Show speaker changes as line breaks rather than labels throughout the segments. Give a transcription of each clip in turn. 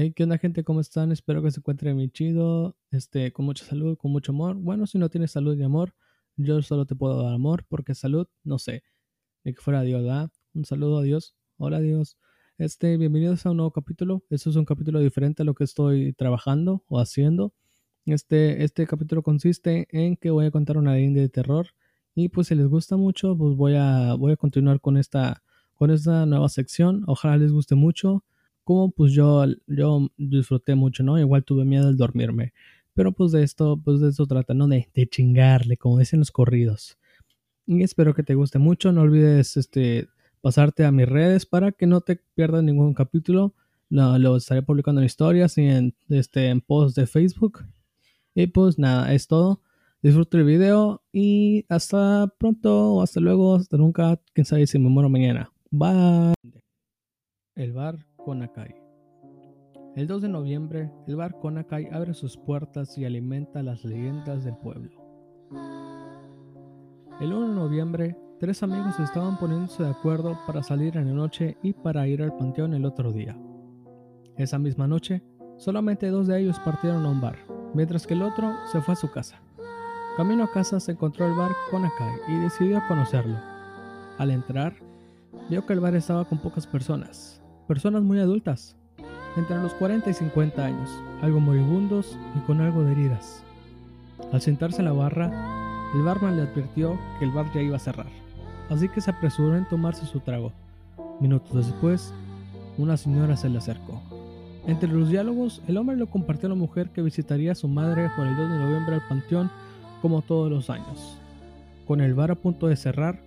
Hey, ¿qué onda gente? ¿Cómo están? Espero que se encuentren muy chido, este, con mucha salud, con mucho amor. Bueno, si no tienes salud y amor, yo solo te puedo dar amor, porque salud, no sé, ni que fuera Dios, ¿verdad? Un saludo a Dios. Hola Dios. Este, bienvenidos a un nuevo capítulo. Este es un capítulo diferente a lo que estoy trabajando o haciendo. Este, este capítulo consiste en que voy a contar una leyenda de terror y pues si les gusta mucho, pues voy a, voy a continuar con esta, con esta nueva sección. Ojalá les guste mucho como pues yo, yo disfruté mucho, ¿no? Igual tuve miedo al dormirme. Pero pues de esto, pues de esto trata, ¿no? De, de chingarle, como dicen los corridos. Y espero que te guste mucho. No olvides este, pasarte a mis redes para que no te pierdas ningún capítulo. Lo, lo estaré publicando en historias y en, este, en posts de Facebook. Y pues nada, es todo. Disfruta el video y hasta pronto hasta luego, hasta nunca. Quién sabe si me muero mañana. Bye. El bar Konakai. El 2 de noviembre, el bar Konakai abre sus puertas y alimenta las leyendas del pueblo. El 1 de noviembre, tres amigos estaban poniéndose de acuerdo para salir en la noche y para ir al panteón el otro día. Esa misma noche, solamente dos de ellos partieron a un bar, mientras que el otro se fue a su casa. Camino a casa se encontró el bar Konakai y decidió conocerlo. Al entrar, vio que el bar estaba con pocas personas, personas muy adultas, entre los 40 y 50 años, algo moribundos y con algo de heridas. Al sentarse en la barra, el barman le advirtió que el bar ya iba a cerrar, así que se apresuró en tomarse su trago. Minutos después, una señora se le acercó. Entre los diálogos, el hombre le compartió a la mujer que visitaría a su madre por el 2 de noviembre al panteón como todos los años. Con el bar a punto de cerrar,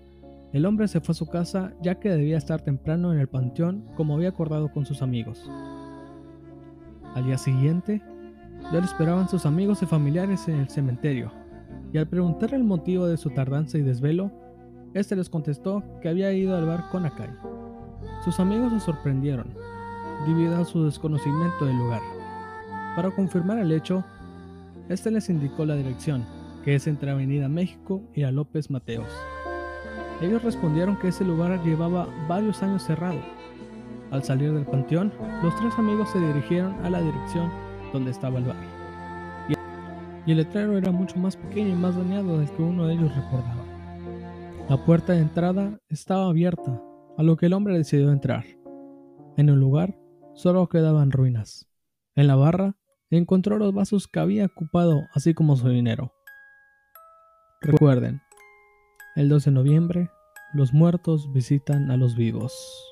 el hombre se fue a su casa ya que debía estar temprano en el panteón como había acordado con sus amigos. Al día siguiente, ya lo esperaban sus amigos y familiares en el cementerio, y al preguntarle el motivo de su tardanza y desvelo, este les contestó que había ido al bar Konakai. Sus amigos se sorprendieron, debido a su desconocimiento del lugar. Para confirmar el hecho, este les indicó la dirección, que es entre Avenida México y a López Mateos. Ellos respondieron que ese lugar llevaba varios años cerrado. Al salir del panteón, los tres amigos se dirigieron a la dirección donde estaba el bar. Y el letrero era mucho más pequeño y más dañado del que uno de ellos recordaba. La puerta de entrada estaba abierta, a lo que el hombre decidió entrar. En el lugar solo quedaban ruinas. En la barra encontró los vasos que había ocupado, así como su dinero. Recuerden, el 12 de noviembre, los muertos visitan a los vivos.